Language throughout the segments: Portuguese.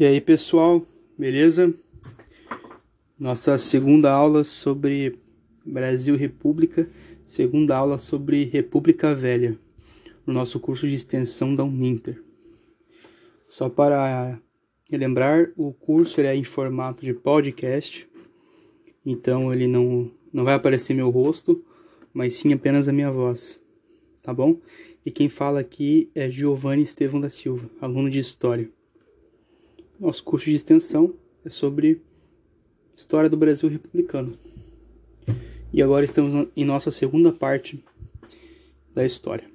E aí pessoal, beleza? Nossa segunda aula sobre Brasil República, segunda aula sobre República Velha, no nosso curso de extensão da Uninter. Só para relembrar, o curso é em formato de podcast, então ele não, não vai aparecer meu rosto, mas sim apenas a minha voz, tá bom? E quem fala aqui é Giovanni Estevão da Silva, aluno de História. Nosso curso de extensão é sobre História do Brasil Republicano. E agora estamos em nossa segunda parte da história.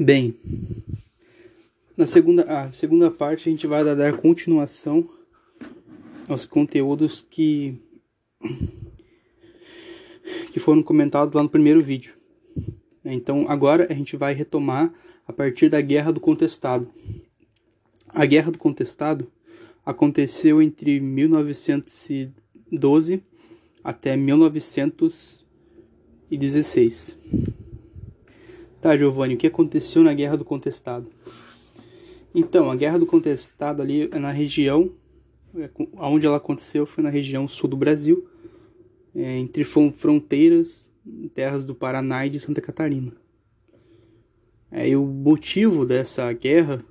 Bem, na segunda, a segunda parte a gente vai dar continuação aos conteúdos que que foram comentados lá no primeiro vídeo. Então agora a gente vai retomar a partir da Guerra do Contestado. A Guerra do Contestado aconteceu entre 1912 até 1916. Tá, Giovanni, o que aconteceu na Guerra do Contestado? Então, a Guerra do Contestado ali é na região, é, onde ela aconteceu foi na região sul do Brasil, é, entre fronteiras, terras do Paraná e de Santa Catarina. É, e o motivo dessa guerra,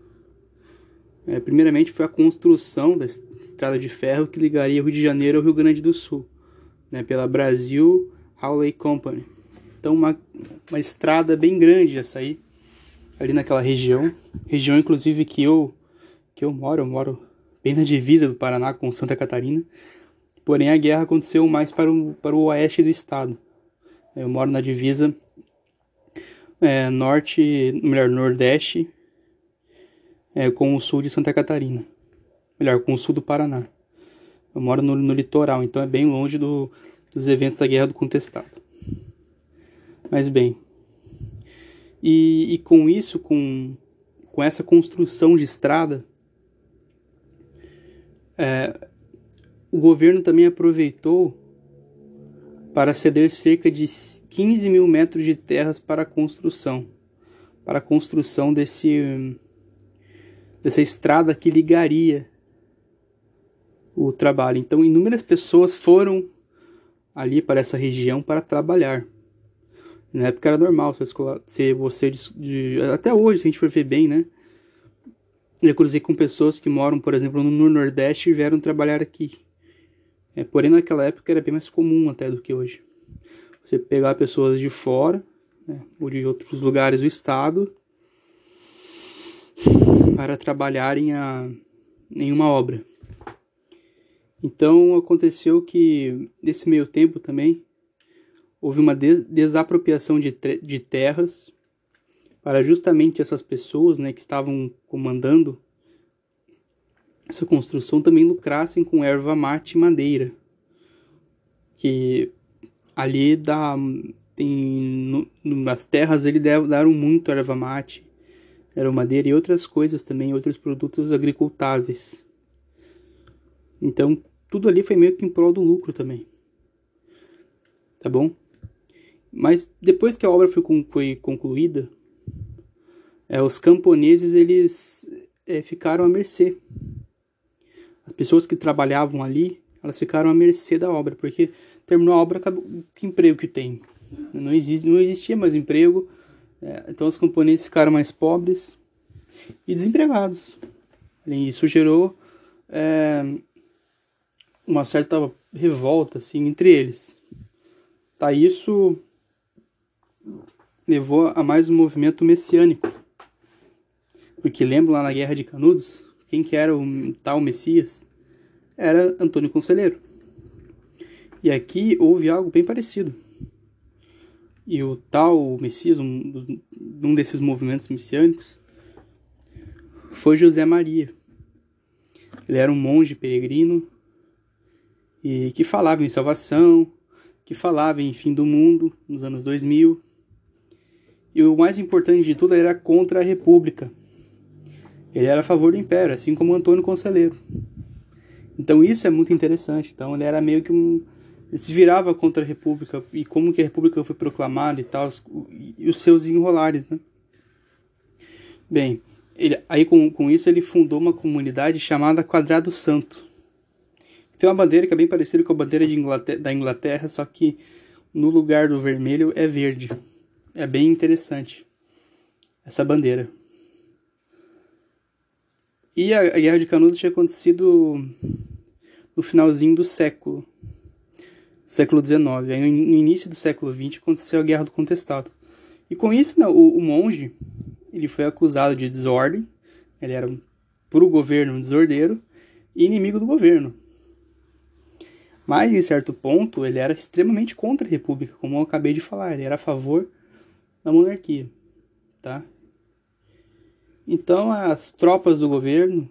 é, primeiramente, foi a construção da estrada de ferro que ligaria o Rio de Janeiro ao Rio Grande do Sul, né, pela Brasil Howley Company. Então, uma, uma estrada bem grande essa aí, ali naquela região, região inclusive que eu que eu moro, eu moro bem na divisa do Paraná com Santa Catarina. Porém, a guerra aconteceu mais para o, para o oeste do estado. Eu moro na divisa é, norte, melhor, nordeste, é, com o sul de Santa Catarina. Melhor, com o sul do Paraná. Eu moro no, no litoral, então é bem longe do, dos eventos da Guerra do Contestado. Mas bem, e, e com isso, com, com essa construção de estrada, é, o governo também aproveitou para ceder cerca de 15 mil metros de terras para a construção, para a construção desse, dessa estrada que ligaria o trabalho. Então, inúmeras pessoas foram ali para essa região para trabalhar. Na época era normal ser você de, de, até hoje, se a gente for ver bem, né? Eu cruzei com pessoas que moram, por exemplo, no Nordeste e vieram trabalhar aqui. É, porém, naquela época era bem mais comum até do que hoje. Você pegar pessoas de fora, né, ou de outros lugares do estado, para trabalharem a, em uma obra. Então aconteceu que nesse meio tempo também houve uma des desapropriação de, de terras para justamente essas pessoas né, que estavam comandando essa construção também lucrassem com erva mate e madeira. Que ali dá, tem, no, nas terras ele deram muito erva mate, erva madeira e outras coisas também, outros produtos agricultáveis. Então, tudo ali foi meio que em prol do lucro também. Tá bom? Mas depois que a obra foi, foi concluída, é, os camponeses eles é, ficaram à mercê as pessoas que trabalhavam ali, elas ficaram à mercê da obra, porque terminou a obra, acabou, que emprego que tem? Não, existe, não existia mais emprego, é, então os componentes ficaram mais pobres e desempregados. E isso gerou é, uma certa revolta assim, entre eles. Tá, isso levou a mais um movimento messiânico. Porque lembra lá na Guerra de Canudos? Quem que era o tal Messias, era Antônio Conselheiro. E aqui houve algo bem parecido. E o tal Messias, um, um desses movimentos messiânicos, foi José Maria. Ele era um monge peregrino e que falava em salvação, que falava em fim do mundo nos anos 2000. E o mais importante de tudo era contra a República, ele era a favor do império, assim como Antônio Conselheiro. Então isso é muito interessante. Então ele era meio que um ele se virava contra a república e como que a república foi proclamada e tal, e os seus enrolares, né? Bem, ele, aí com, com isso ele fundou uma comunidade chamada Quadrado Santo. Tem uma bandeira que é bem parecida com a bandeira Inglaterra, da Inglaterra, só que no lugar do vermelho é verde. É bem interessante essa bandeira. E a, a Guerra de Canudos tinha acontecido no finalzinho do século, século XIX. Aí no início do século XX aconteceu a Guerra do Contestado. E com isso, né, o, o monge ele foi acusado de desordem, ele era para o governo um desordeiro e inimigo do governo. Mas, em certo ponto, ele era extremamente contra a república, como eu acabei de falar, ele era a favor da monarquia, tá? Então, as tropas do governo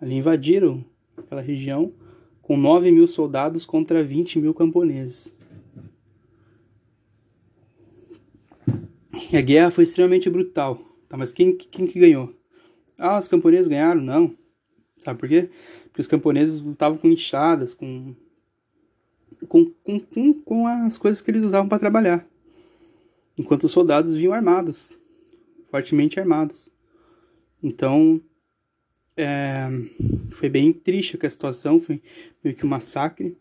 ali invadiram aquela região com 9 mil soldados contra 20 mil camponeses. E a guerra foi extremamente brutal. Tá, mas quem, quem que ganhou? Ah, os camponeses ganharam? Não. Sabe por quê? Porque os camponeses lutavam com enxadas, com, com, com, com, com as coisas que eles usavam para trabalhar. Enquanto os soldados vinham armados, fortemente armados. Então, é, foi bem triste a situação, foi meio que um massacre.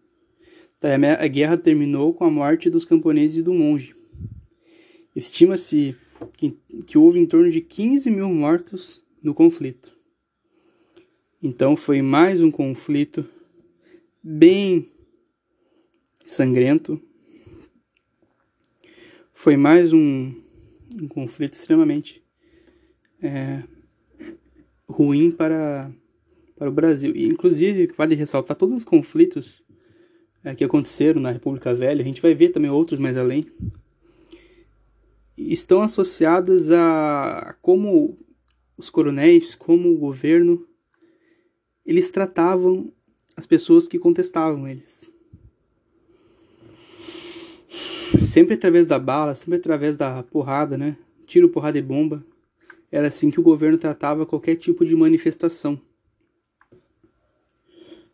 A guerra terminou com a morte dos camponeses e do monge. Estima-se que, que houve em torno de 15 mil mortos no conflito. Então foi mais um conflito bem sangrento. Foi mais um, um conflito extremamente é, ruim para, para o Brasil. E, inclusive, vale ressaltar todos os conflitos é, que aconteceram na República Velha. A gente vai ver também outros mais além estão associadas a como os coronéis, como o governo, eles tratavam as pessoas que contestavam eles. Sempre através da bala, sempre através da porrada, né? Tiro, porrada e bomba. Era assim que o governo tratava qualquer tipo de manifestação.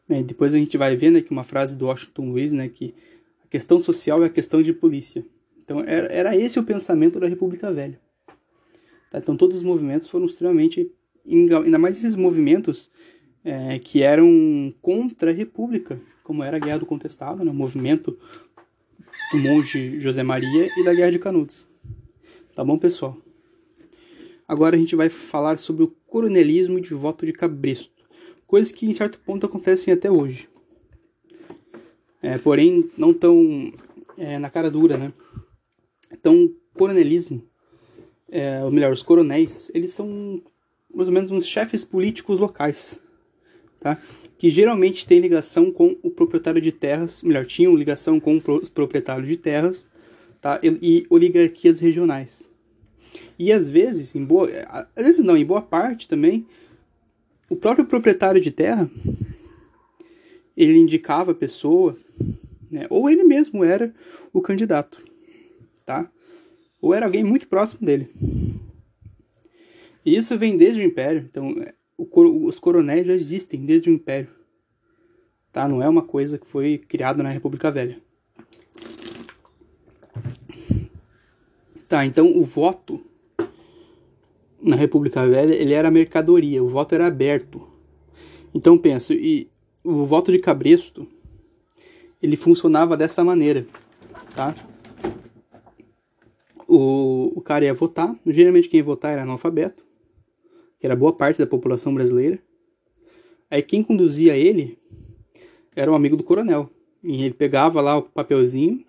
Né? Depois a gente vai ver né, que uma frase do Washington Luiz, né, que a questão social é a questão de polícia. Então era, era esse o pensamento da República Velha. Tá? Então todos os movimentos foram extremamente, ainda mais esses movimentos é, que eram contra a República, como era a Guerra do Contestado, né? o movimento do monge José Maria e da Guerra de Canudos. Tá bom, pessoal? Agora a gente vai falar sobre o coronelismo de voto de cabresto, coisas que em certo ponto acontecem até hoje. É, porém, não tão é, na cara dura, né? Então, o coronelismo, é, ou melhor, os coronéis, eles são mais ou menos uns chefes políticos locais, tá? Que geralmente têm ligação com o proprietário de terras, melhor, tinham ligação com os proprietários de terras, tá? E, e oligarquias regionais. E às vezes, em boa, às vezes não, em boa parte também, o próprio proprietário de terra, ele indicava a pessoa, né? Ou ele mesmo era o candidato tá? Ou era alguém muito próximo dele. E isso vem desde o Império, então é, o, os coronéis já existem desde o Império, tá? Não é uma coisa que foi criada na República Velha. Tá, então o voto na República Velha, ele era mercadoria, o voto era aberto. Então penso, e o voto de cabresto, ele funcionava dessa maneira, tá? o, o cara ia votar. Geralmente quem ia votar era analfabeto, que era boa parte da população brasileira. Aí quem conduzia ele era um amigo do coronel. E ele pegava lá o papelzinho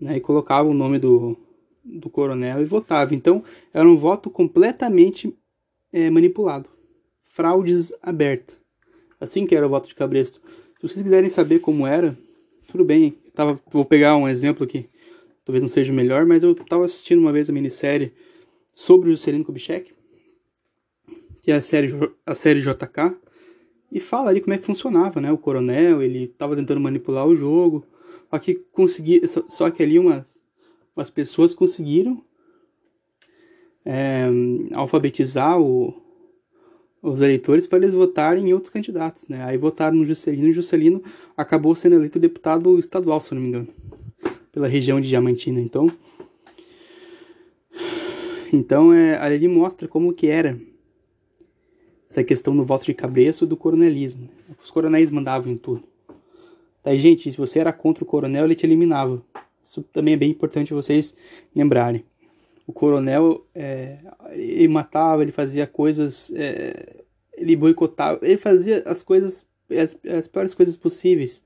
né, e colocava o nome do, do coronel e votava. Então era um voto completamente é, manipulado. Fraudes aberta. Assim que era o voto de Cabresto. Se vocês quiserem saber como era, tudo bem. tava, vou pegar um exemplo aqui talvez não seja o melhor, mas eu estava assistindo uma vez a minissérie sobre o Juscelino Kubitschek, que é a série, a série JK, e fala ali como é que funcionava, né? O coronel, ele estava tentando manipular o jogo, só que, consegui, só, só que ali umas, umas pessoas conseguiram é, alfabetizar o, os eleitores para eles votarem em outros candidatos, né? Aí votaram no Juscelino e Juscelino acabou sendo eleito deputado estadual, se não me engano pela região de Diamantina. Então, Então, é, ali mostra como que era essa questão do voto de cabresto do coronelismo. Os coronéis mandavam em tudo. Tá, gente, se você era contra o coronel, ele te eliminava. Isso também é bem importante vocês lembrarem. O coronel, é, ele matava, ele fazia coisas, é, ele boicotava, ele fazia as coisas, as, as piores coisas possíveis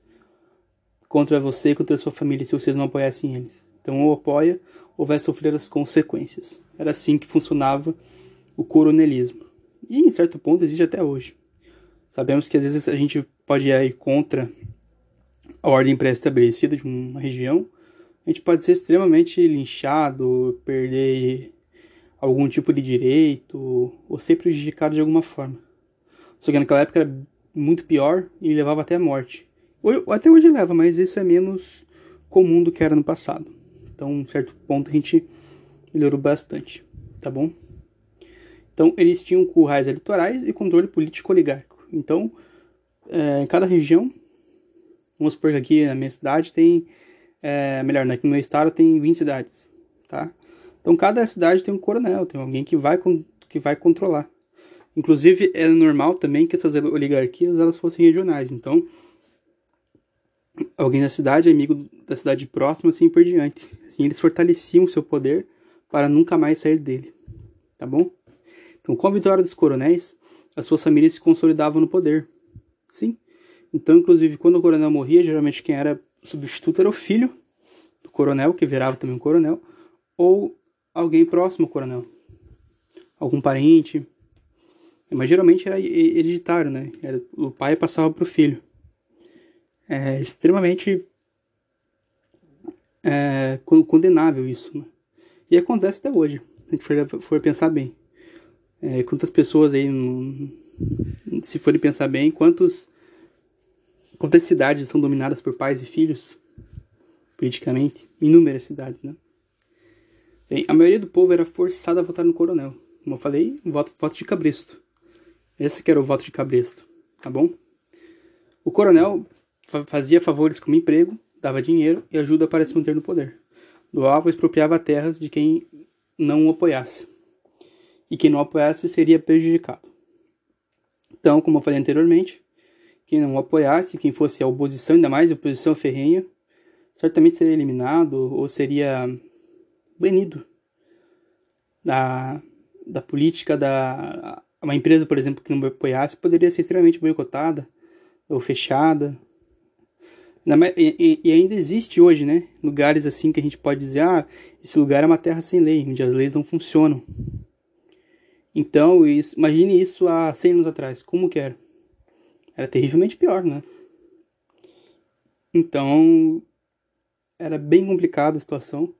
contra você e contra a sua família se vocês não apoiassem eles. Então, ou apoia ou vai sofrer as consequências. Era assim que funcionava o coronelismo. E em certo ponto existe até hoje. Sabemos que às vezes a gente pode ir contra a ordem pré-estabelecida de uma região, a gente pode ser extremamente linchado, perder algum tipo de direito ou ser prejudicado de alguma forma. Só que naquela época era muito pior e levava até a morte. Até hoje leva, mas isso é menos comum do que era no passado. Então, em certo ponto, a gente melhorou bastante, tá bom? Então, eles tinham currais eleitorais e controle político oligárquico. Então, é, em cada região Vamos supor que aqui na minha cidade tem, é, melhor, aqui no estado tem 20 cidades, tá? Então cada cidade tem um coronel, tem alguém que vai, que vai controlar. Inclusive é normal também que essas oligarquias elas fossem regionais, então alguém da cidade, amigo da cidade próxima, assim por diante. Assim eles fortaleciam o seu poder para nunca mais sair dele, tá bom? Então com a vitória dos coronéis, as suas famílias se consolidavam no poder. Sim, então, inclusive, quando o coronel morria, geralmente quem era substituto era o filho do coronel, que virava também um coronel, ou alguém próximo ao coronel. Algum parente. Mas geralmente era hereditário, né? Era, o pai passava para o filho. É extremamente é, condenável isso. Né? E acontece até hoje, se a gente for, for pensar bem. É, quantas pessoas aí, se forem pensar bem, quantos Quantas cidades são dominadas por pais e filhos? Politicamente. Inúmeras cidades, né? Bem, a maioria do povo era forçada a votar no coronel. Como eu falei, voto, voto de cabresto. Esse que era o voto de cabresto, tá bom? O coronel fazia favores como emprego, dava dinheiro e ajuda para se manter no poder. Doava ou expropriava terras de quem não o apoiasse. E quem não apoiasse seria prejudicado. Então, como eu falei anteriormente, quem não apoiasse, quem fosse a oposição, ainda mais a oposição ferrenha, certamente seria eliminado ou seria banido da, da política da uma empresa, por exemplo, que não apoiasse, poderia ser extremamente boicotada ou fechada. E, e, ainda existe hoje, né, lugares assim que a gente pode dizer, ah, esse lugar é uma terra sem lei, onde as leis não funcionam. Então, isso, imagine isso há 100 anos atrás, como que era? Era terrivelmente pior, né? Então, era bem complicada a situação,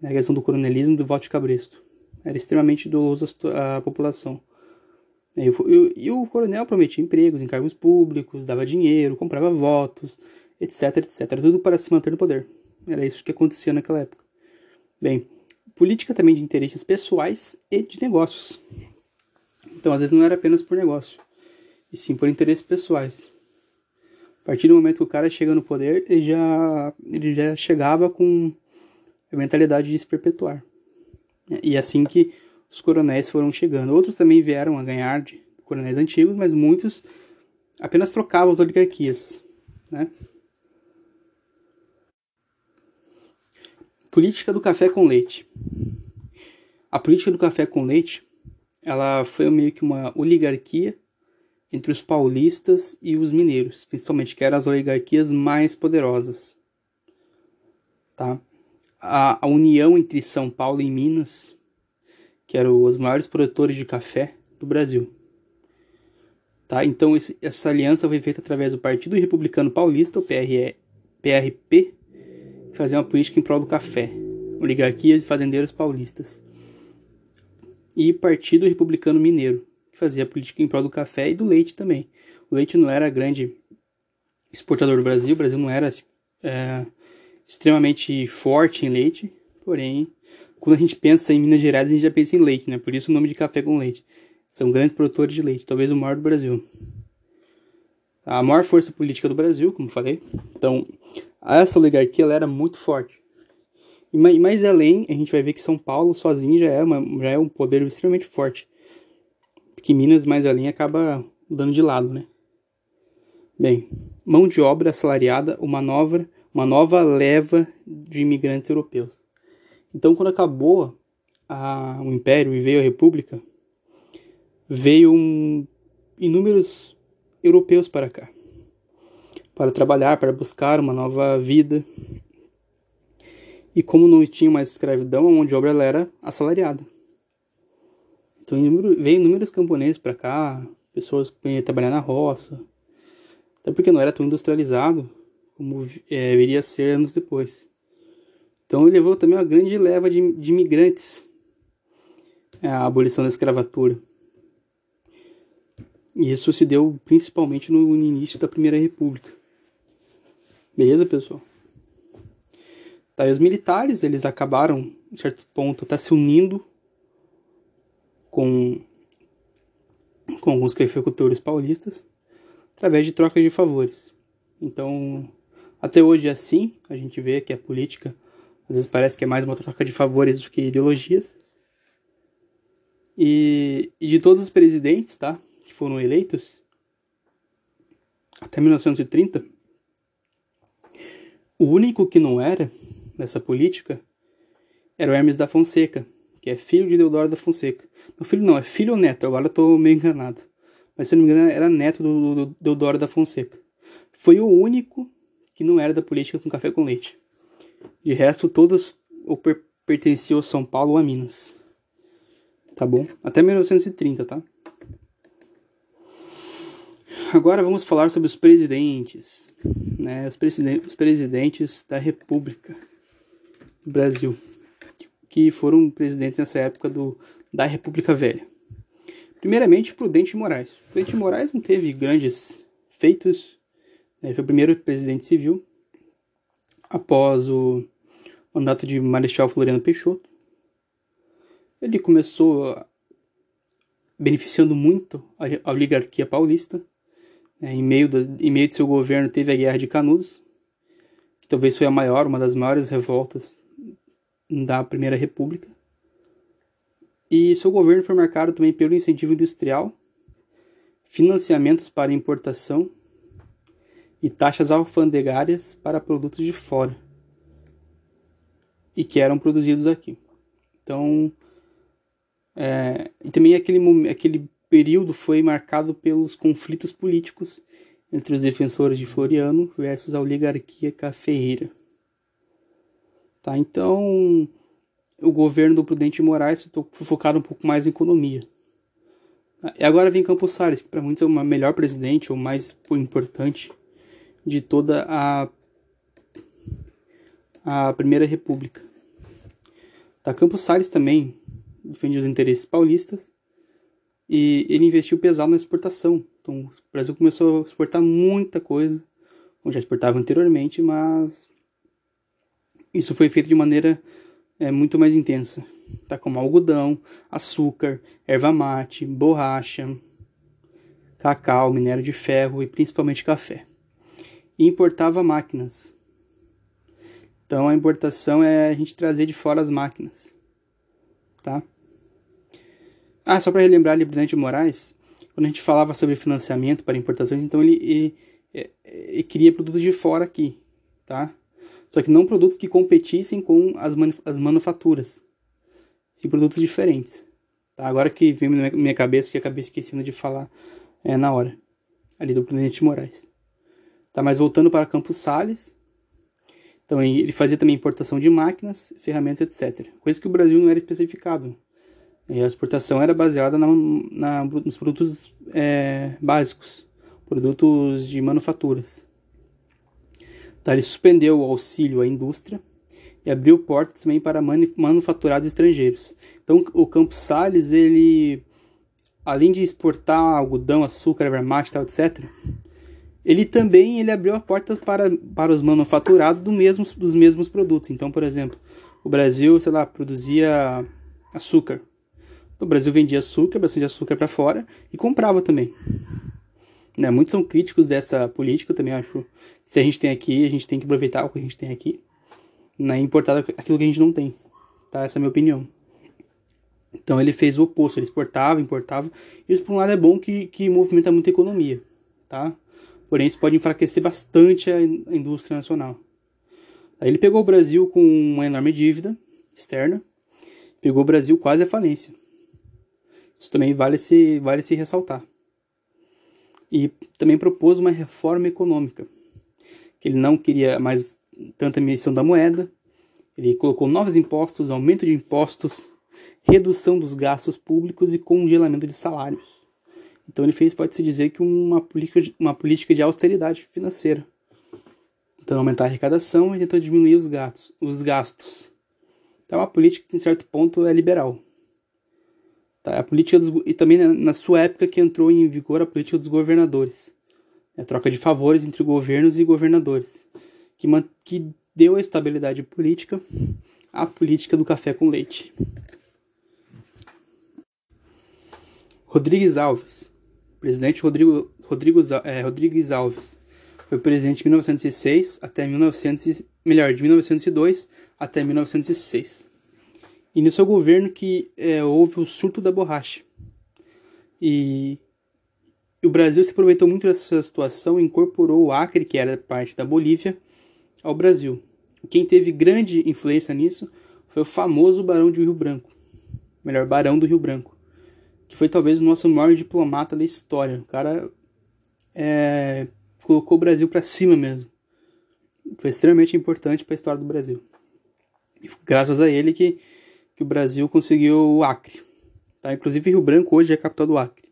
né, a questão do coronelismo e do voto de cabresto. Era extremamente doloso à população. E, e, e o coronel prometia empregos em cargos públicos, dava dinheiro, comprava votos, etc, etc. Era tudo para se manter no poder. Era isso que acontecia naquela época. Bem, política também de interesses pessoais e de negócios. Então, às vezes, não era apenas por negócio e sim por interesses pessoais. A partir do momento que o cara chega no poder, ele já, ele já chegava com a mentalidade de se perpetuar. E assim que os coronéis foram chegando. Outros também vieram a ganhar de coronéis antigos, mas muitos apenas trocavam as oligarquias. Né? Política do café com leite. A política do café com leite, ela foi meio que uma oligarquia entre os paulistas e os mineiros, principalmente, que eram as oligarquias mais poderosas. Tá? A, a união entre São Paulo e Minas, que eram os maiores produtores de café do Brasil. Tá? Então, esse, essa aliança foi feita através do Partido Republicano Paulista, o PRE, PRP, que fazia uma política em prol do café, oligarquias e fazendeiros paulistas, e Partido Republicano Mineiro, que fazia política em prol do café e do leite também. O leite não era grande exportador do Brasil, o Brasil não era é, extremamente forte em leite, porém, quando a gente pensa em Minas Gerais, a gente já pensa em leite, né? Por isso o nome de café com leite. São grandes produtores de leite, talvez o maior do Brasil. A maior força política do Brasil, como falei. Então, essa oligarquia ela era muito forte. E mais além, a gente vai ver que São Paulo sozinho já uma, já é um poder extremamente forte. Porque Minas, mais além, acaba dando de lado, né? Bem, mão de obra assalariada, uma nova, uma nova leva de imigrantes europeus. Então, quando acabou a, o Império e veio a República, veio um, inúmeros europeus para cá, para trabalhar, para buscar uma nova vida. E como não tinha mais escravidão, a mão de obra era assalariada. Então veio inúmeros camponeses para cá, pessoas que trabalhar na roça, até porque não era tão industrializado como é, viria a ser anos depois. Então levou também uma grande leva de, de imigrantes à abolição da escravatura. E isso se deu principalmente no início da Primeira República. Beleza, pessoal? Tá, e os militares, eles acabaram, em certo ponto, até se unindo com, com alguns cafeicultores paulistas através de troca de favores. Então, até hoje é assim, a gente vê que a política às vezes parece que é mais uma troca de favores do que ideologias. E, e de todos os presidentes, tá, que foram eleitos até 1930, o único que não era nessa política era o Hermes da Fonseca, que é filho de Deodoro da Fonseca. Não, filho não, é filho ou neto, agora eu tô meio enganado. Mas se eu não me engano, era neto do, do, do Deodoro da Fonseca. Foi o único que não era da política com café com leite. De resto, todos ou per pertenciam a São Paulo ou a Minas. Tá bom? Até 1930, tá? Agora vamos falar sobre os presidentes, né? Os, presiden os presidentes da República Brasil, que foram presidentes nessa época do, da República Velha. Primeiramente, Prudente Moraes. Prudente Moraes não teve grandes feitos, né? foi o primeiro presidente civil após o mandato de Marechal Floriano Peixoto. Ele começou beneficiando muito a oligarquia paulista. Né? Em, meio do, em meio de seu governo teve a Guerra de Canudos, que talvez foi a maior, uma das maiores revoltas da Primeira República. E seu governo foi marcado também pelo incentivo industrial, financiamentos para importação e taxas alfandegárias para produtos de fora e que eram produzidos aqui. Então, é, e também aquele, aquele período foi marcado pelos conflitos políticos entre os defensores de Floriano versus a oligarquia cafeeira. Tá, então, o governo do Prudente Moraes foi focado um pouco mais em economia. E agora vem Campos Salles, que para muitos é o melhor presidente, ou mais importante de toda a, a Primeira República. Tá, Campos Salles também defende os interesses paulistas e ele investiu pesado na exportação. Então, o Brasil começou a exportar muita coisa, como já exportava anteriormente, mas isso foi feito de maneira é, muito mais intensa, tá? Como algodão, açúcar, erva mate, borracha, cacau, minério de ferro e principalmente café. E importava máquinas. Então a importação é a gente trazer de fora as máquinas, tá? Ah, só para relembrar ali Brilhante Moraes, quando a gente falava sobre financiamento para importações, então ele, ele, ele, ele queria produtos de fora aqui, tá? Só que não produtos que competissem com as, as manufaturas. Sim, produtos diferentes. Tá? Agora que veio na minha cabeça, que acabei esquecendo de falar é, na hora. Ali do Presidente Moraes. Tá, mas voltando para Campos Sales. Então ele fazia também importação de máquinas, ferramentas, etc. Coisa que o Brasil não era especificado. E a exportação era baseada na, na nos produtos é, básicos, produtos de manufaturas. Tá? Ele suspendeu o auxílio à indústria e abriu portas também para manufaturados estrangeiros. Então, o Campos Sales, ele, além de exportar algodão, açúcar, erva tal, etc., ele também ele abriu a porta para, para os manufaturados do mesmo, dos mesmos produtos. Então, por exemplo, o Brasil, sei lá, produzia açúcar. O Brasil vendia açúcar, bastante açúcar para fora e comprava também. Né? Muitos são críticos dessa política, eu também acho. Se a gente tem aqui, a gente tem que aproveitar o que a gente tem aqui. né, importar aquilo que a gente não tem, tá? Essa é a minha opinião. Então ele fez o oposto, ele exportava, importava. Isso por um lado é bom que, que movimenta muita economia, tá? Porém isso pode enfraquecer bastante a, a indústria nacional. Aí ele pegou o Brasil com uma enorme dívida externa, pegou o Brasil quase à falência. Isso também vale se, vale se ressaltar. E também propôs uma reforma econômica, que ele não queria mais tanta emissão da moeda, ele colocou novos impostos, aumento de impostos, redução dos gastos públicos e congelamento de salários. Então ele fez, pode-se dizer, que uma política, uma política de austeridade financeira. Tentando aumentar a arrecadação e tentando diminuir os gastos. Os gastos. Então é uma política que, em certo ponto, é liberal. Tá? A política dos, e também na sua época que entrou em vigor a política dos governadores. A né? troca de favores entre governos e governadores. Que, que deu a estabilidade política à política do café com leite. Rodrigues Alves. Presidente Rodrigo, Rodrigo é, Rodrigues Alves. Foi presidente de 1906 até 1900, melhor, de 1902 até 1906. E no seu governo que é, houve o surto da borracha. E, o Brasil se aproveitou muito dessa situação e incorporou o Acre, que era parte da Bolívia, ao Brasil. Quem teve grande influência nisso foi o famoso Barão de Rio Branco. Melhor, Barão do Rio Branco que foi talvez o nosso maior diplomata da história. O cara é, colocou o Brasil para cima mesmo. Foi extremamente importante para a história do Brasil. E graças a ele que, que o Brasil conseguiu o Acre. Tá? Inclusive Rio Branco hoje é a capital do Acre.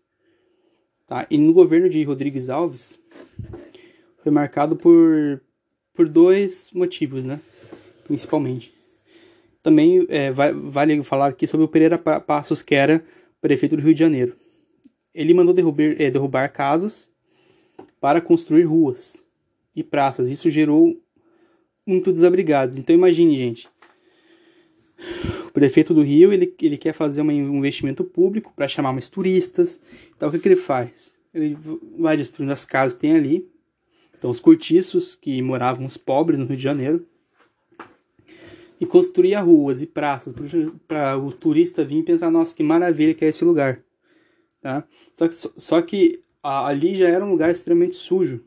Tá? E no governo de Rodrigues Alves foi marcado por, por dois motivos, né? principalmente. Também é, vai, vale falar aqui sobre o Pereira Passos, que era prefeito do Rio de Janeiro. Ele mandou derrubar, é, derrubar casas para construir ruas e praças. Isso gerou muito desabrigados. Então imagine, gente. O prefeito do Rio ele, ele quer fazer um investimento público para chamar mais turistas. Então o que, que ele faz? Ele vai destruindo as casas que tem ali. Então os cortiços que moravam os pobres no Rio de Janeiro e construía ruas e praças para o turista vir e pensar, nossa, que maravilha que é esse lugar. Tá? Só que, só que ali já era um lugar extremamente sujo,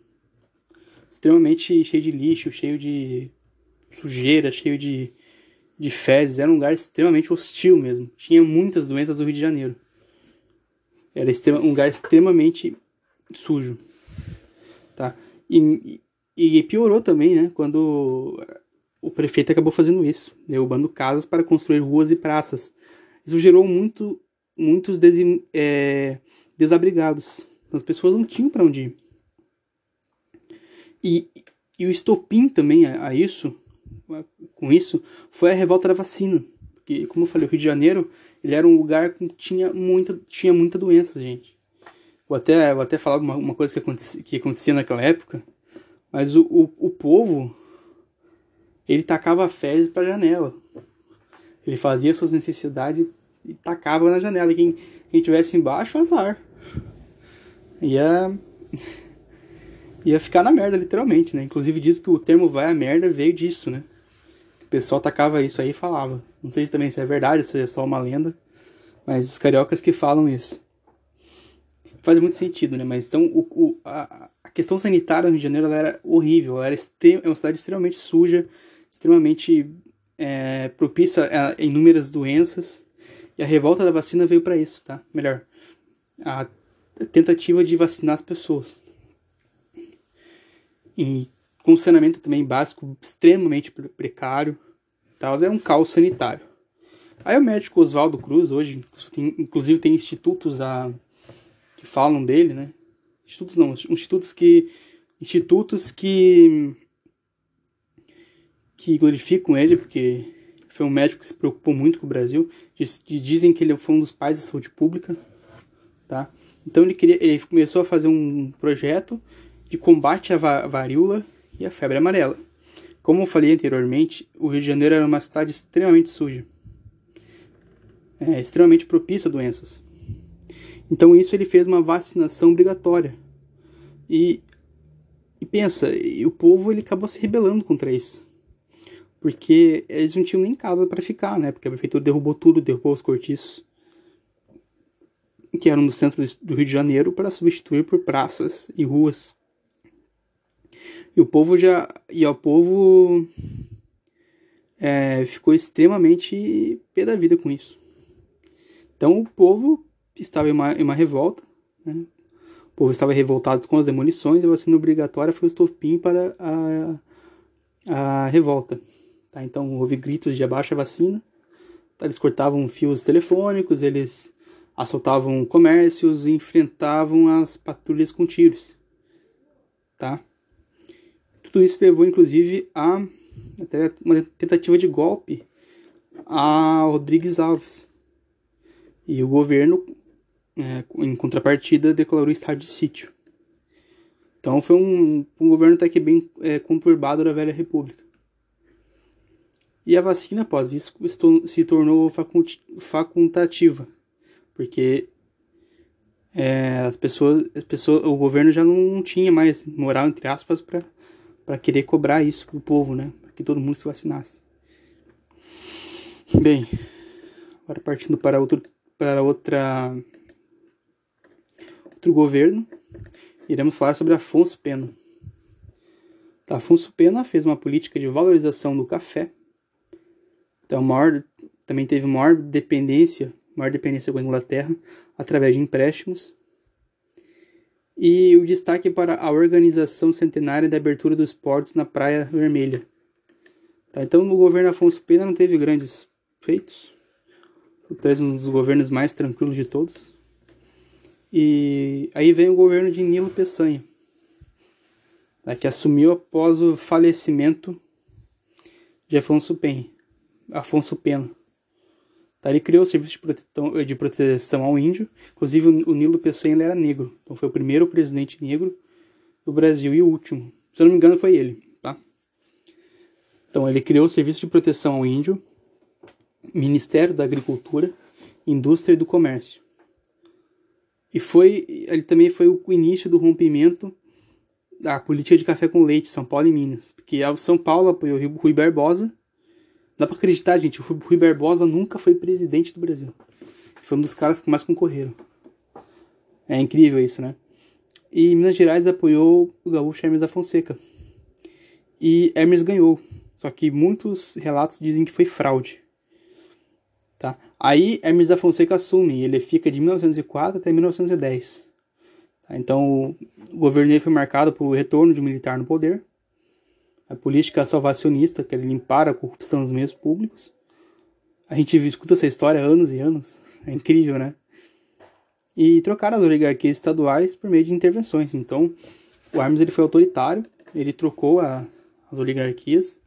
extremamente cheio de lixo, cheio de sujeira, cheio de, de fezes, era um lugar extremamente hostil mesmo. Tinha muitas doenças do Rio de Janeiro. Era um lugar extremamente sujo. Tá? E, e, piorou também, né? Quando o prefeito acabou fazendo isso, derrubando casas para construir ruas e praças. Isso gerou muito, muitos é, desabrigados. As pessoas não tinham para onde ir. E, e o estopim também a, a, isso, com isso, foi a revolta da vacina. Porque, como eu falei, o Rio de Janeiro ele era um lugar que tinha muita, tinha muita doença, gente. Vou até, vou até falar uma, uma coisa que acontecia, que acontecia naquela época, mas o, o, o povo ele tacava fezes para a janela. Ele fazia suas necessidades e tacava na janela. E quem, quem tivesse embaixo, azar. Ia. ia ficar na merda, literalmente, né? Inclusive diz que o termo vai a merda veio disso, né? O pessoal tacava isso aí e falava. Não sei se também se é verdade, se é só uma lenda. Mas os cariocas que falam isso. Faz muito sentido, né? Mas então o, o a, a, questão sanitária no Rio de Janeiro era horrível. Ela era é uma cidade extremamente suja extremamente é, propícia a inúmeras doenças. E a revolta da vacina veio para isso, tá? Melhor, a tentativa de vacinar as pessoas. E com saneamento também básico extremamente precário, tal, é um caos sanitário. Aí o médico Oswaldo Cruz, hoje, tem, inclusive tem institutos a, que falam dele, né? Institutos não, institutos que institutos que que glorificam ele, porque foi um médico que se preocupou muito com o Brasil. Dizem que ele foi um dos pais da saúde pública, tá? Então ele, queria, ele começou a fazer um projeto de combate à varíola e à febre amarela. Como eu falei anteriormente, o Rio de Janeiro era uma cidade extremamente suja, é, extremamente propícia a doenças. Então isso ele fez uma vacinação obrigatória. E, e pensa, e o povo ele acabou se rebelando contra isso porque eles não tinham nem casa para ficar, né? Porque a prefeitura derrubou tudo, derrubou os cortiços que eram no centro do Rio de Janeiro para substituir por praças e ruas. E o povo já e o povo é, ficou extremamente pé da vida com isso. Então o povo estava em uma, em uma revolta, né? o povo estava revoltado com as demolições e a vacina obrigatória foi o estopim para a, a revolta. Tá? Então houve gritos de abaixo a vacina, tá? eles cortavam fios telefônicos, eles assaltavam comércios e enfrentavam as patrulhas com tiros. Tá? Tudo isso levou inclusive a até uma tentativa de golpe a Rodrigues Alves. E o governo, é, em contrapartida, declarou estado de sítio. Então foi um, um governo até que bem é, conturbado da velha república. E a vacina, após isso, se tornou facultativa, porque é, as, pessoas, as pessoas, o governo já não tinha mais moral, entre aspas, para querer cobrar isso do povo, né? que todo mundo se vacinasse. Bem, agora partindo para outro para outra outro governo, iremos falar sobre Afonso Pena. Tá, Afonso Pena fez uma política de valorização do café. Então, maior, também teve maior dependência, maior dependência com a Inglaterra através de empréstimos. E o destaque para a organização centenária da abertura dos portos na Praia Vermelha, Tá, então, no governo Afonso Pena não teve grandes feitos. Foi um dos governos mais tranquilos de todos. E aí vem o governo de Nilo Peçanha, tá, que assumiu após o falecimento de Afonso Pena. Afonso Pena. Tá, ele criou o serviço de proteção, de proteção ao índio. Inclusive, o Nilo Peçanha era negro. Então, foi o primeiro presidente negro do Brasil e o último. Se eu não me engano, foi ele. Então, ele criou o Serviço de Proteção ao Índio, Ministério da Agricultura, Indústria e do Comércio. E foi, ele também foi o início do rompimento da política de café com leite São Paulo e Minas, porque São Paulo apoiou o Rui Barbosa. Dá para acreditar, gente, o Rui Barbosa nunca foi presidente do Brasil. Foi um dos caras que mais concorreram. É incrível isso, né? E Minas Gerais apoiou o gaúcho Hermes da Fonseca. E Hermes ganhou. Só que muitos relatos dizem que foi fraude. Tá? Aí Hermes da Fonseca assume, ele fica de 1904 até 1910. Tá? Então o governo foi marcado pelo retorno de um militar no poder, a política salvacionista, que ele limpar a corrupção dos meios públicos. A gente escuta essa história há anos e anos, é incrível, né? E trocaram as oligarquias estaduais por meio de intervenções. Então o Hermes ele foi autoritário, ele trocou a, as oligarquias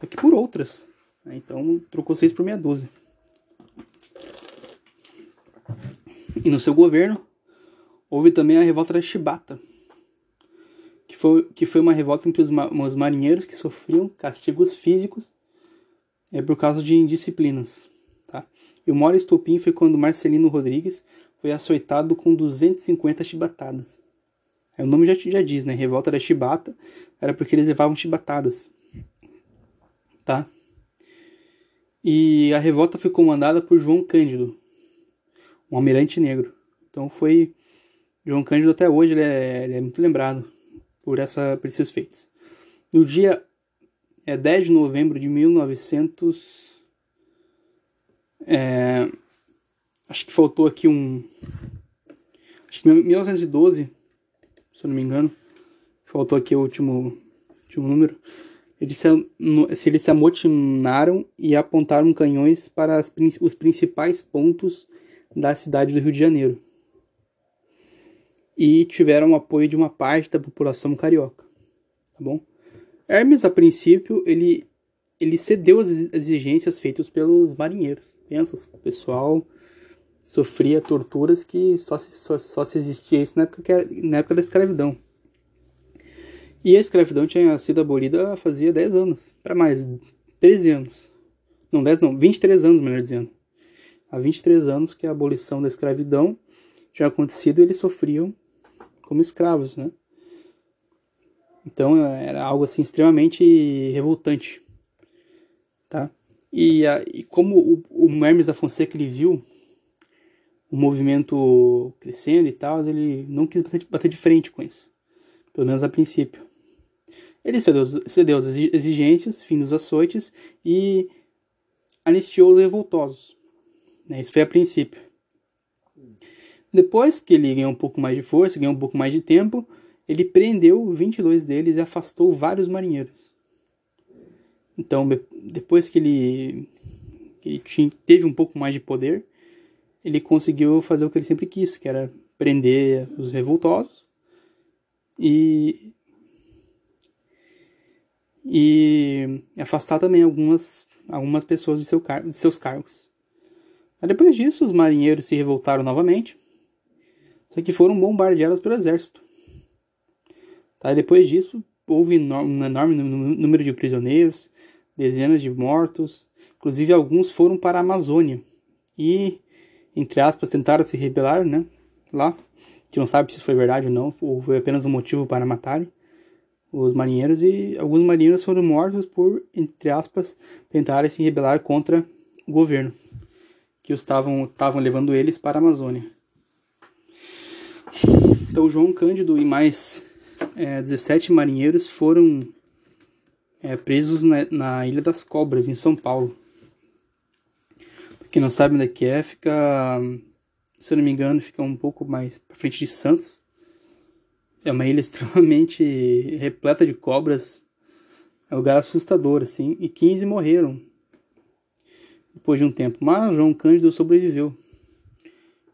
aqui por outras. Né? Então trocou seis por meia dúzia. E no seu governo houve também a revolta da Chibata, que foi, que foi uma revolta entre os, os marinheiros que sofriam castigos físicos é, por causa de indisciplinas. Tá? E o maior estopim foi quando Marcelino Rodrigues foi açoitado com 250 chibatadas. Aí o nome já, já diz, né? Revolta da Chibata era porque eles levavam chibatadas tá? E a revolta foi comandada por João Cândido, um almirante negro. Então foi João Cândido até hoje ele é, ele é muito lembrado por, essa, por esses feitos. No dia é 10 de novembro de 1900 é, acho que faltou aqui um acho que 1912 se eu não me engano faltou aqui o último, último número eles se, eles se amotinaram e apontaram canhões para as, os principais pontos da cidade do Rio de Janeiro. E tiveram o apoio de uma parte da população carioca. Tá bom? Hermes, a princípio, ele, ele cedeu às exigências feitas pelos marinheiros. Pensa, o pessoal sofria torturas que só se, só, só se existia isso na época, na época da escravidão. E a escravidão tinha sido abolida fazia 10 anos, para mais, 13 anos. Não, 10 não, 23 anos, melhor dizendo. Há 23 anos que a abolição da escravidão tinha acontecido e eles sofriam como escravos, né? Então era algo assim extremamente revoltante. E, a, e como o, o Hermes da Fonseca ele viu o movimento crescendo e tal, ele não quis bater, bater de frente com isso, pelo menos a princípio. Ele cedeu, cedeu as exigências, fim dos açoites e anistiou os revoltosos. Né? Isso foi a princípio. Depois que ele ganhou um pouco mais de força, ganhou um pouco mais de tempo, ele prendeu 22 deles e afastou vários marinheiros. Então, depois que ele, que ele tinha, teve um pouco mais de poder, ele conseguiu fazer o que ele sempre quis, que era prender os revoltosos e e afastar também algumas algumas pessoas de, seu car de seus cargos. Depois disso, os marinheiros se revoltaram novamente, só que foram bombardeados pelo exército. Tá? Depois disso, houve um enorme número de prisioneiros, dezenas de mortos, inclusive alguns foram para a Amazônia e, entre aspas, tentaram se rebelar, né? Lá, que não sabe se isso foi verdade ou não, ou foi apenas um motivo para matarem os marinheiros e alguns marinheiros foram mortos por, entre aspas, tentarem se rebelar contra o governo que estavam estavam levando eles para a Amazônia. Então João Cândido e mais é, 17 marinheiros foram é, presos na, na, Ilha das Cobras, em São Paulo. Pra quem não sabe onde é que é, fica, se eu não me engano, fica um pouco mais para frente de Santos. É uma ilha extremamente repleta de cobras. É um lugar assustador, assim. E 15 morreram depois de um tempo. Mas João Cândido sobreviveu.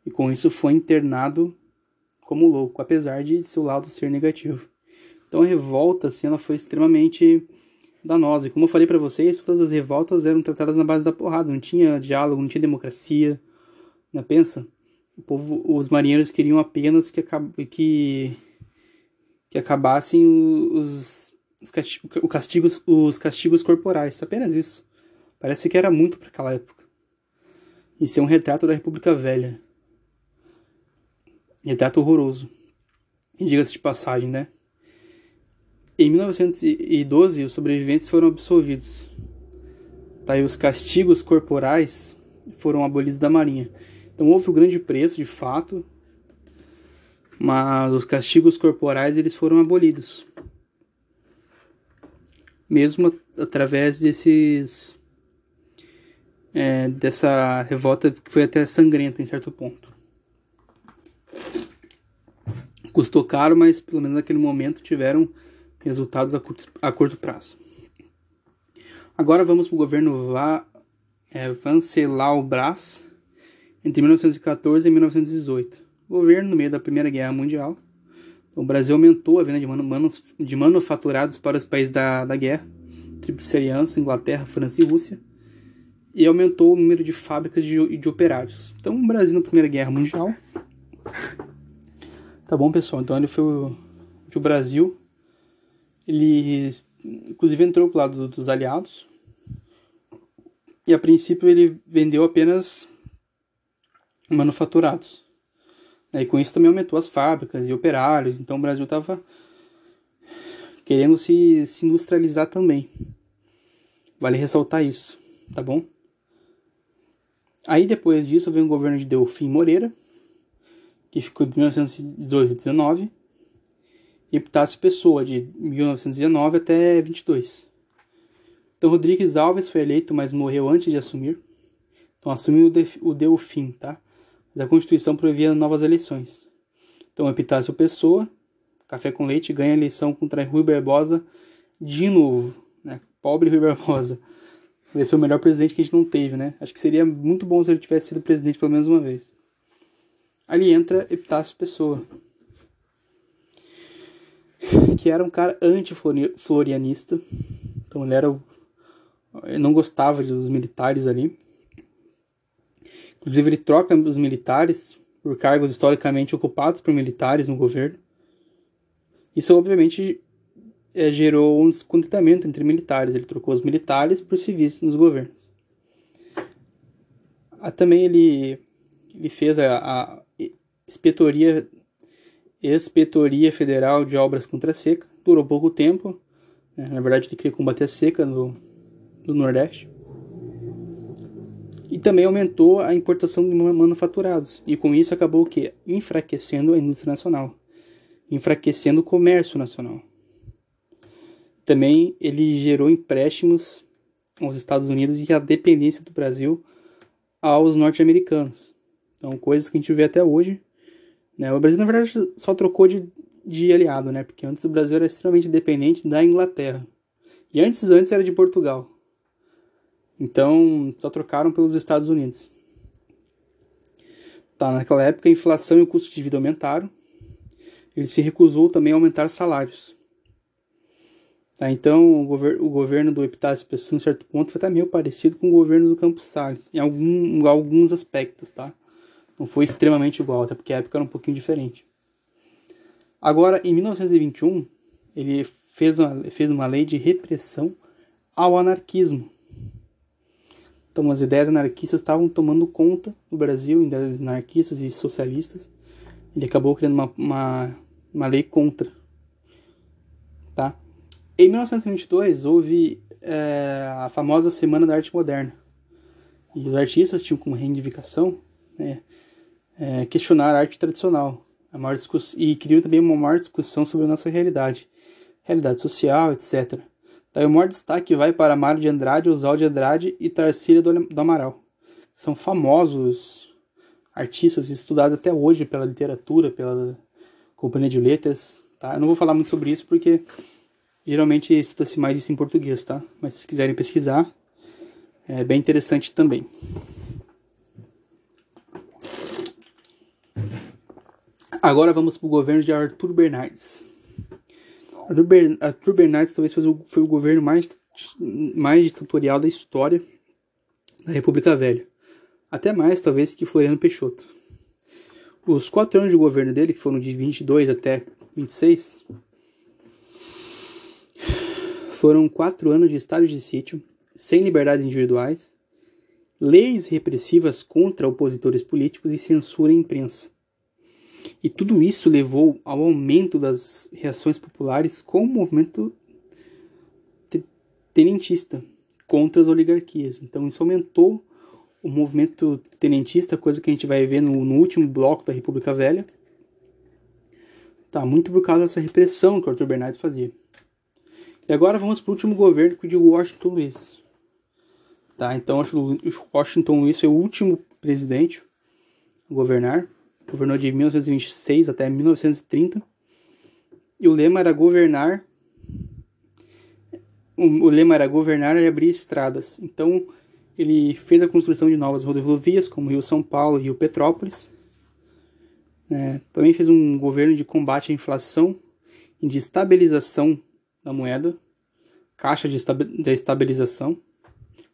E com isso foi internado como louco, apesar de seu lado ser negativo. Então a revolta, assim, ela foi extremamente danosa. E como eu falei para vocês, todas as revoltas eram tratadas na base da porrada, não tinha diálogo, não tinha democracia. Né? Pensa, o povo, os marinheiros queriam apenas que, que, que acabassem os, os, castigos, os castigos corporais, apenas isso. Parece que era muito para aquela época. Isso é um retrato da República Velha. Retrato horroroso. E diga-se de passagem, né? Em 1912, os sobreviventes foram absolvidos. Tá, e os castigos corporais foram abolidos da Marinha. Então houve um grande preço, de fato, mas os castigos corporais eles foram abolidos. Mesmo através desses é, dessa revolta que foi até sangrenta em certo ponto. Custou caro, mas pelo menos naquele momento tiveram resultados a curto, a curto prazo. Agora vamos para o governo Va, é, Vancelau Brás, entre 1914 e 1918. governo, no meio da Primeira Guerra Mundial, o Brasil aumentou a venda de, manu, de manufaturados para os países da, da guerra, Tríplice Aliança, Inglaterra, França e Rússia, e aumentou o número de fábricas de, de operários. Então, o Brasil na Primeira Guerra Mundial. Tá bom, pessoal? Então, ele foi o, Brasil ele, inclusive, entrou pro lado dos aliados. E a princípio ele vendeu apenas manufaturados. E com isso também aumentou as fábricas e operários. Então o Brasil estava querendo se, se industrializar também. Vale ressaltar isso, tá bom? Aí depois disso veio o governo de Delfim Moreira, que ficou de 1918 a 19 Epitácio Pessoa, de 1919 até 22. Então Rodrigues Alves foi eleito, mas morreu antes de assumir. Então assumiu o Delfim, tá? Mas a Constituição previa novas eleições. Então Epitácio Pessoa, Café com Leite, ganha a eleição contra Rui Barbosa de novo, né? Pobre Rui Barbosa. Vai ser o melhor presidente que a gente não teve, né? Acho que seria muito bom se ele tivesse sido presidente pelo menos uma vez. Ali entra Epitácio Pessoa que era um cara anti-florianista. Então ele era. Ele não gostava dos militares ali. Inclusive, ele troca os militares por cargos historicamente ocupados por militares no governo. Isso, obviamente, é, gerou um descontentamento entre militares. Ele trocou os militares por civis nos governos. Ah, também ele, ele fez a, a inspetoria Inspetoria Federal de Obras contra a Seca. Durou pouco tempo. Né? Na verdade, ele queria combater a seca no, no Nordeste. E também aumentou a importação de manufaturados. E com isso acabou o quê? Enfraquecendo a indústria nacional. Enfraquecendo o comércio nacional. Também ele gerou empréstimos aos Estados Unidos e a dependência do Brasil aos norte-americanos. Então, coisas que a gente vê até hoje. Né? O Brasil, na verdade, só trocou de, de aliado, né? Porque antes o Brasil era extremamente dependente da Inglaterra. E antes, antes era de Portugal. Então, só trocaram pelos Estados Unidos. Tá, naquela época, a inflação e o custo de vida aumentaram. Ele se recusou também a aumentar salários. Tá, então, o, gover o governo do Epitácio Pessoa, em certo ponto, foi até meio parecido com o governo do Campos Salles, em, algum, alguns aspectos, tá? Não foi extremamente igual, até porque a época era um pouquinho diferente. Agora, em 1921, ele fez uma, fez uma lei de repressão ao anarquismo. Então, as ideias anarquistas estavam tomando conta do Brasil, ideias anarquistas e socialistas. Ele acabou criando uma, uma, uma lei contra. Tá? Em 1922, houve é, a famosa Semana da Arte Moderna. E os artistas tinham como reivindicação né, é, questionar a arte tradicional a maior e queriam também uma maior discussão sobre a nossa realidade, realidade social, etc. Daí o maior destaque vai para Mário de Andrade, Oswaldo de Andrade e Tarsila do Amaral. São famosos artistas estudados até hoje pela literatura, pela companhia de letras. Tá? Eu não vou falar muito sobre isso porque geralmente estuda-se mais isso em português, tá? Mas se quiserem pesquisar, é bem interessante também. Agora vamos para o governo de Arthur Bernardes. Arthur, Bernardes talvez foi o, governo mais, mais ditatorial da história da República Velha. Até mais, talvez, que Floriano Peixoto. Os quatro anos de governo dele, que foram de 22 até 26, foram quatro anos de estado de sítio, sem liberdades individuais, leis repressivas contra opositores políticos e censura à imprensa. E tudo isso levou ao aumento das reações populares com o movimento tenentista contra as oligarquias. Então isso aumentou o movimento tenentista, coisa que a gente vai ver no, no último bloco da República Velha. Tá, muito por causa dessa repressão que o Arthur Bernardes fazia. E agora vamos para o último governo, que é de Washington Luiz. Tá, então Washington Luiz foi o último presidente a governar governou de 1926 até 1930. E o lema era governar. O, lema era governar e abrir estradas. Então, ele fez a construção de novas rodovias, como Rio São Paulo e Rio Petrópolis. É, também fez um governo de combate à inflação e de estabilização da moeda, caixa de, de estabilização.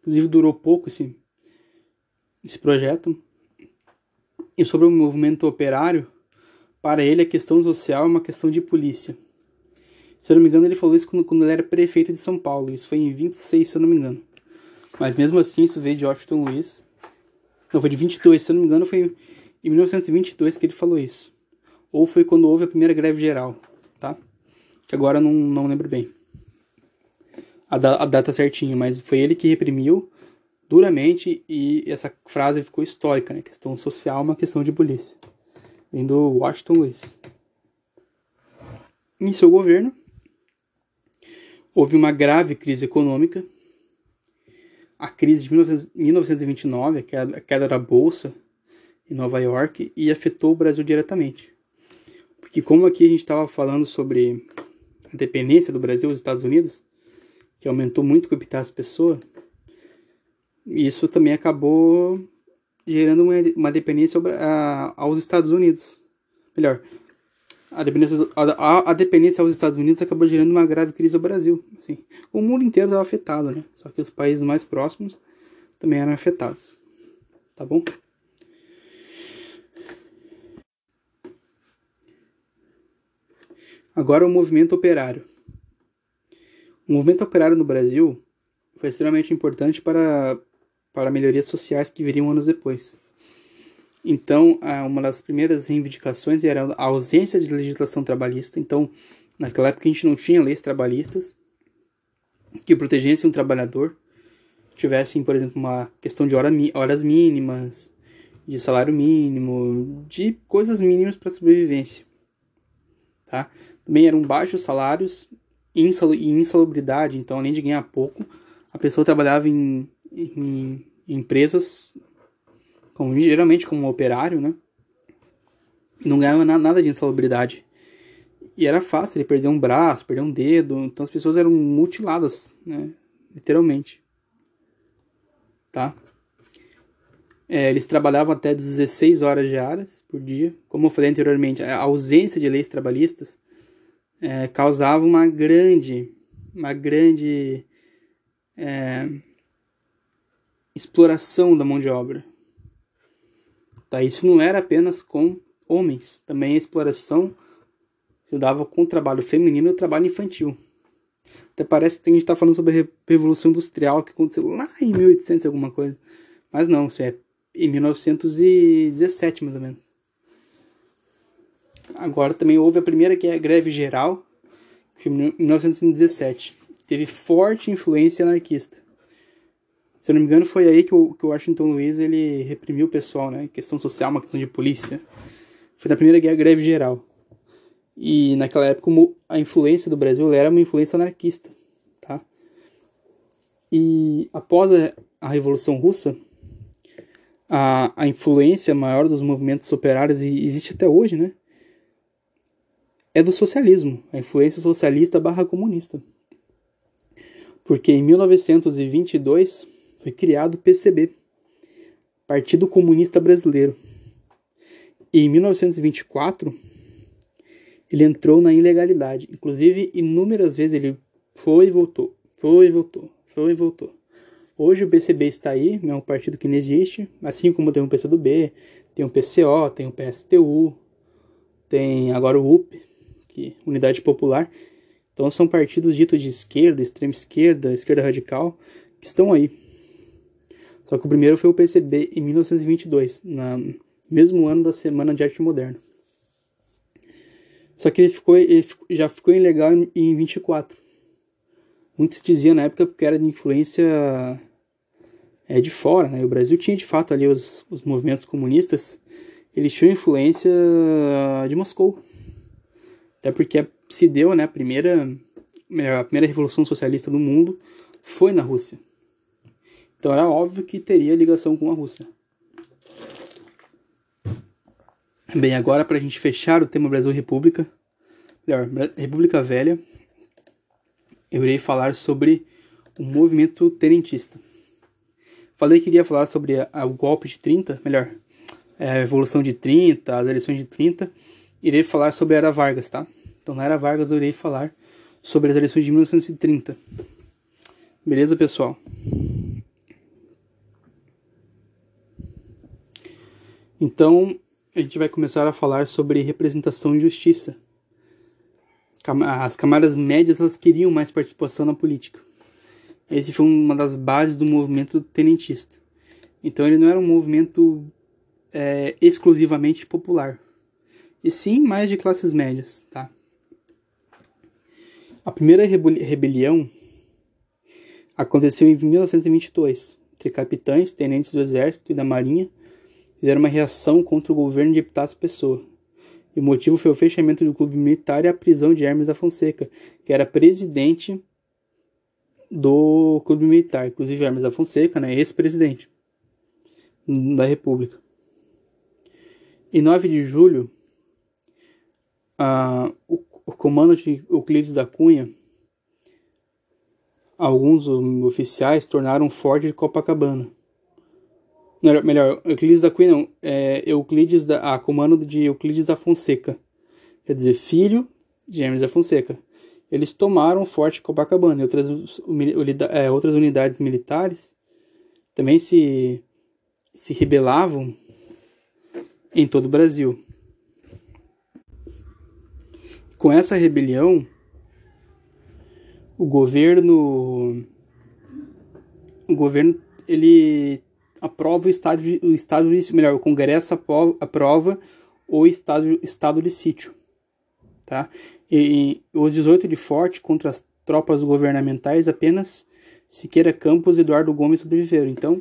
Inclusive durou pouco esse, esse projeto, e sobre o movimento operário, para ele a questão social é uma questão de polícia. Se eu não me engano, ele falou isso quando, quando ele era prefeito de São Paulo. Isso foi em 26, se eu não me engano. Mas mesmo assim, isso veio de Washington Luiz. Não, foi de 22, se eu não me engano, foi em 1922 que ele falou isso. Ou foi quando houve a primeira greve geral, tá? Que agora eu não, não lembro bem a, da, a data certinha, mas foi ele que reprimiu duramente e essa frase ficou histórica, né? Questão social, uma questão de polícia. Vem do Washington Luiz. Em seu governo, houve uma grave crise econômica. A crise de 1929, a queda da bolsa em Nova York, e afetou o Brasil diretamente. Porque como aqui a gente estava falando sobre a dependência do Brasil dos Estados Unidos, que aumentou muito o epitácio pessoa, isso também acabou gerando uma, uma dependência aos Estados Unidos. Melhor, a dependência, a, a, dependência aos Estados Unidos acabou gerando uma grave crise ao Brasil. Assim, o mundo inteiro estava afetado, né? Só que os países mais próximos também eram afetados. Tá bom? Agora o movimento operário. O movimento operário no Brasil foi extremamente importante para para melhorias sociais que viriam anos depois. Então, uma das primeiras reivindicações era a ausência de legislação trabalhista. Então, naquela época a gente não tinha leis trabalhistas que protegessem um trabalhador. tivessem, por exemplo, uma questão de hora, horas mínimas, de salário mínimo, de coisas mínimas para sobrevivência. Tá? Também eram baixos salários e insalubridade, então além de ganhar pouco, a pessoa trabalhava em, em, em empresas, como, geralmente como operário, né? Não ganhava nada de insalubridade. E era fácil ele perder um braço, perder um dedo, então as pessoas eram mutiladas, né? Literalmente. Tá? É, eles trabalhavam até 16 horas diárias por dia. Como eu falei anteriormente, a ausência de leis trabalhistas é, causava uma grande, uma grande é, exploração da mão de obra. Tá? Isso não era apenas com homens, também a exploração se dava com o trabalho feminino e o trabalho infantil. Até parece que a gente está falando sobre a Revolução Industrial que aconteceu lá em 1800 alguma coisa. Mas não, isso é em 1917 mais ou menos. Agora também houve a primeira que é a greve geral, que foi em 1917. Teve forte influência anarquista. Se eu não me engano, foi aí que o, que o Washington Luiz ele reprimiu o pessoal, né? Questão social, uma questão de polícia. Foi na primeira guerra greve geral. E naquela época a influência do Brasil era uma influência anarquista, tá? E após a, a Revolução Russa, a, a influência maior dos movimentos operários, e existe até hoje, né? É do socialismo, a influência socialista barra comunista. Porque em 1922 foi criado o PCB, Partido Comunista Brasileiro. E em 1924 ele entrou na ilegalidade. Inclusive, inúmeras vezes ele foi e voltou, foi e voltou, foi e voltou. Hoje o PCB está aí, é um partido que não existe, assim como tem o PCdoB, tem o PCO, tem o PSTU, tem agora o UP, que Unidade Popular. Então são partidos ditos de esquerda, extrema esquerda, esquerda radical, que estão aí. Só que o primeiro foi o PCB em 1922, no mesmo ano da Semana de Arte Moderna. Só que ele, ficou, ele já ficou ilegal em 24. Muitos diziam na época que era de influência é, de fora, né? O Brasil tinha de fato ali os, os movimentos comunistas, eles tinham influência de Moscou. Até porque se deu, né, a primeira, a primeira revolução socialista do mundo foi na Rússia. Então era óbvio que teria ligação com a Rússia. Bem, agora para a gente fechar o tema Brasil República, melhor, República Velha, eu irei falar sobre o movimento tenentista. Falei que iria falar sobre a, a, o golpe de 30, melhor, é, a Revolução de 30, as eleições de 30. Irei falar sobre a Era Vargas, tá? Então na Era Vargas eu irei falar sobre as eleições de 1930. Beleza, pessoal? Então, a gente vai começar a falar sobre representação e justiça. As camadas médias elas queriam mais participação na política. Esse foi uma das bases do movimento tenentista. Então ele não era um movimento é, exclusivamente popular, e sim mais de classes médias, tá? A primeira rebelião aconteceu em 1922, entre capitães, tenentes do exército e da marinha fizeram uma reação contra o governo de Epitácio Pessoa. E o motivo foi o fechamento do clube militar e a prisão de Hermes da Fonseca, que era presidente do clube militar. Inclusive Hermes da Fonseca, né, ex-presidente da República. Em 9 de julho, o, o comando de Euclides da Cunha, alguns oficiais tornaram o forte de Copacabana Melhor, melhor Euclides da Cunha não. É Euclides da. Ah, comando de Euclides da Fonseca. Quer dizer, filho de Hermes da Fonseca. Eles tomaram o Forte Copacabana e outras, é, outras unidades militares também se, se rebelavam em todo o Brasil. Com essa rebelião, o governo o governo ele aprova o estado de, o estado de, melhor, o Congresso aprova, aprova o estado, estado de sítio, tá? E, e os 18 de forte contra as tropas governamentais apenas Siqueira Campos e Eduardo Gomes sobreviveram. Então,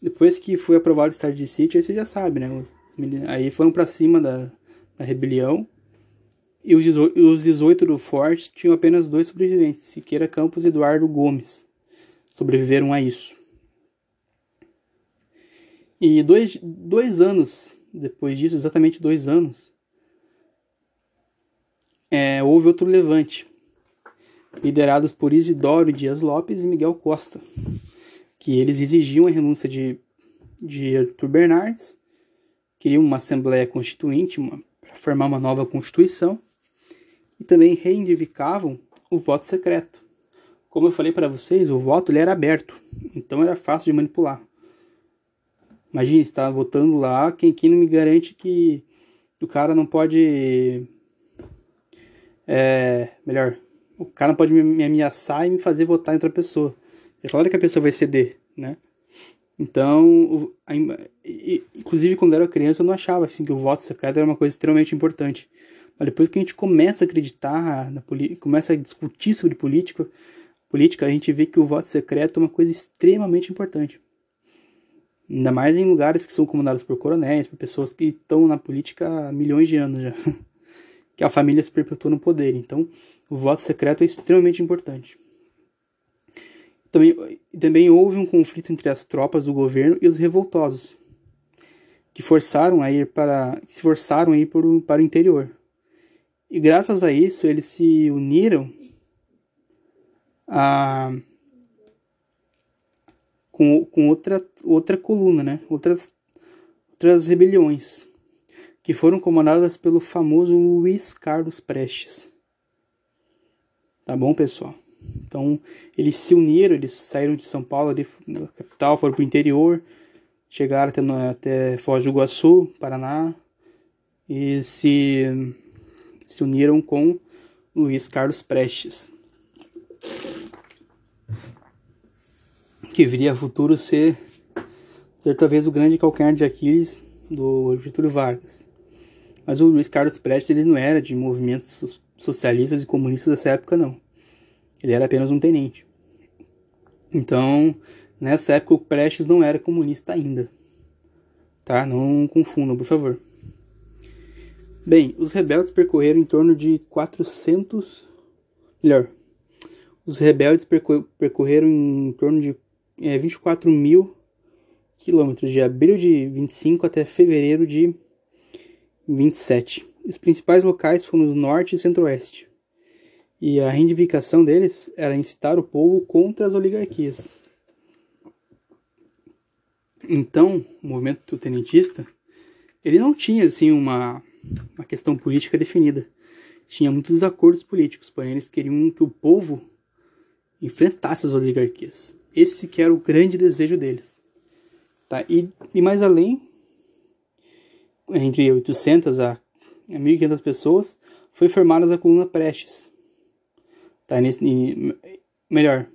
depois que foi aprovado o estado de sítio, aí você já sabe, né? Aí foram para cima da, da rebelião. E os 18, os 18 do Forte tinham apenas dois sobreviventes, Siqueira Campos e Eduardo Gomes. Sobreviveram a isso. E dois, dois anos depois disso, exatamente dois anos, é, houve outro levante, liderados por Isidoro Dias Lopes e Miguel Costa, que eles exigiam a renúncia de, de Arthur Bernardes, queriam uma Assembleia Constituinte para formar uma nova Constituição, e também reivindicavam o voto secreto. Como eu falei para vocês, o voto ele era aberto, então era fácil de manipular. Imagina, está votando lá, quem, quem não me garante que o cara não pode. É, melhor, o cara não pode me, ameaçar e me fazer votar em outra pessoa. É claro que a pessoa vai ceder, né? Então, inclusive quando eu era criança, eu não achava assim que o voto secreto era uma coisa extremamente importante. Mas depois que a gente começa a acreditar, na começa a discutir sobre política, política, a gente vê que o voto secreto é uma coisa extremamente importante. Ainda mais em lugares que são comandados por coronéis, por pessoas que estão na política há milhões de anos já. que a família se perpetua no poder. Então, o voto secreto é extremamente importante. Também, também houve um conflito entre as tropas do governo e os revoltosos, que forçaram a ir para, que se forçaram a ir para o, para o interior. E graças a isso, eles se uniram a com, com outra, outra coluna, né? Outras, outras rebeliões, que foram comandadas pelo famoso Luiz Carlos Prestes. Tá bom, pessoal? Então, eles se uniram, eles saíram de São Paulo, ali, da capital, foram para o interior, chegaram até, até Foz do Iguaçu, Paraná, e se, se uniram com Luiz Carlos Prestes. Que viria a futuro ser, ser talvez o grande calcanhar de Aquiles do Getúlio Vargas. Mas o Luiz Carlos Prestes ele não era de movimentos socialistas e comunistas dessa época, não. Ele era apenas um tenente. Então, nessa época, o Prestes não era comunista ainda. Tá? Não confundam, por favor. Bem, os rebeldes percorreram em torno de 400. Melhor, os rebeldes percorreram em torno de é, 24 mil quilômetros de abril de 25 até fevereiro de 27. Os principais locais foram no norte e centro-oeste. E a reivindicação deles era incitar o povo contra as oligarquias. Então, o movimento tenentista, ele não tinha assim uma, uma questão política definida. Tinha muitos acordos políticos, porém eles queriam que o povo enfrentasse as oligarquias. Esse que era o grande desejo deles. Tá? E, e mais além, entre 800 a 1.500 pessoas, foi formada a coluna Prestes. Tá? Nesse, melhor,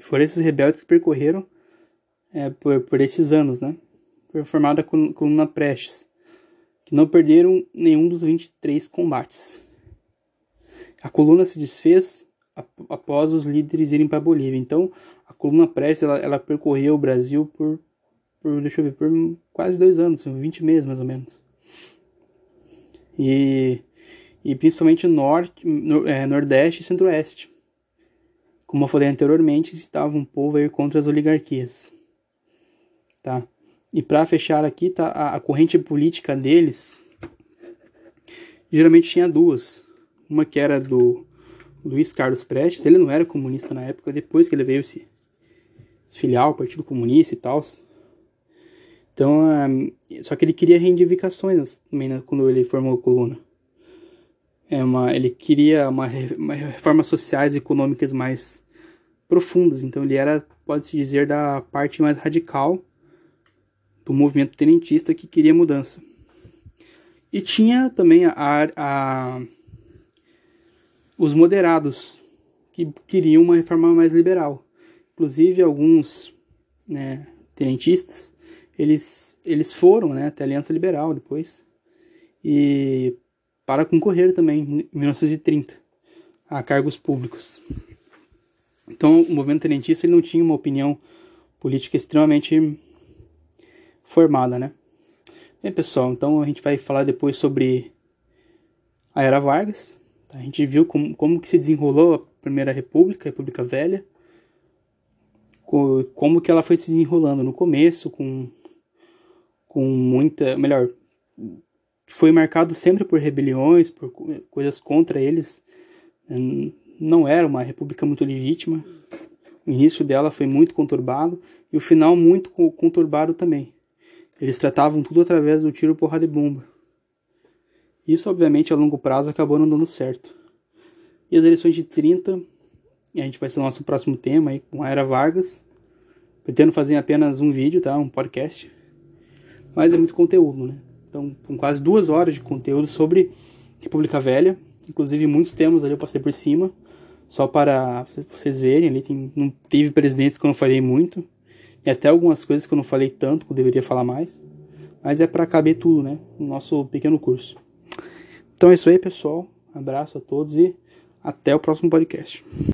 foram esses rebeldes que percorreram é, por, por esses anos, né? Foi formada a coluna Prestes, que não perderam nenhum dos 23 combates. A coluna se desfez após os líderes irem para a Bolívia. Então, a coluna Prestes ela, ela percorreu o Brasil por, por, deixa eu ver, por quase dois anos, 20 meses mais ou menos. E, e principalmente norte, no, é, nordeste e centro-oeste. Como eu falei anteriormente, estava um povo a ir contra as oligarquias. Tá? E para fechar aqui, tá, a, a corrente política deles geralmente tinha duas. Uma que era do Luiz Carlos Prestes, ele não era comunista na época, depois que ele veio se filiar ao Partido Comunista e tal. Então, um, só que ele queria reivindicações também né, quando ele formou a coluna. É uma, ele queria uma, uma reformas sociais e econômicas mais profundas. Então, ele era, pode-se dizer, da parte mais radical do movimento tenentista que queria mudança. E tinha também a, a, os moderados, que queriam uma reforma mais liberal. Inclusive, alguns né, tenentistas, eles, eles foram né, até a Aliança Liberal depois, e para concorrer também, em 1930, a cargos públicos. Então, o movimento tenentista ele não tinha uma opinião política extremamente formada, né? Bem, pessoal, então a gente vai falar depois sobre a Era Vargas. A gente viu como, como que se desenrolou a Primeira República, a República Velha, como que ela foi se desenrolando no começo, com, com muita. Melhor, foi marcado sempre por rebeliões, por coisas contra eles. Não era uma república muito legítima. O início dela foi muito conturbado e o final muito conturbado também. Eles tratavam tudo através do tiro, porrada e bomba. Isso, obviamente, a longo prazo acabou não dando certo. E as eleições de 30, e a gente vai ser o nosso próximo tema aí, com a Era Vargas. Pretendo fazer apenas um vídeo, tá? Um podcast. Mas é muito conteúdo, né? Então, com quase duas horas de conteúdo sobre República Velha. Inclusive, muitos temas ali eu passei por cima. Só para vocês verem, ali tem, não teve presidentes que eu não falei muito. E até algumas coisas que eu não falei tanto, que eu deveria falar mais. Mas é para caber tudo, né? No nosso pequeno curso. Então é isso aí, pessoal. abraço a todos e até o próximo podcast.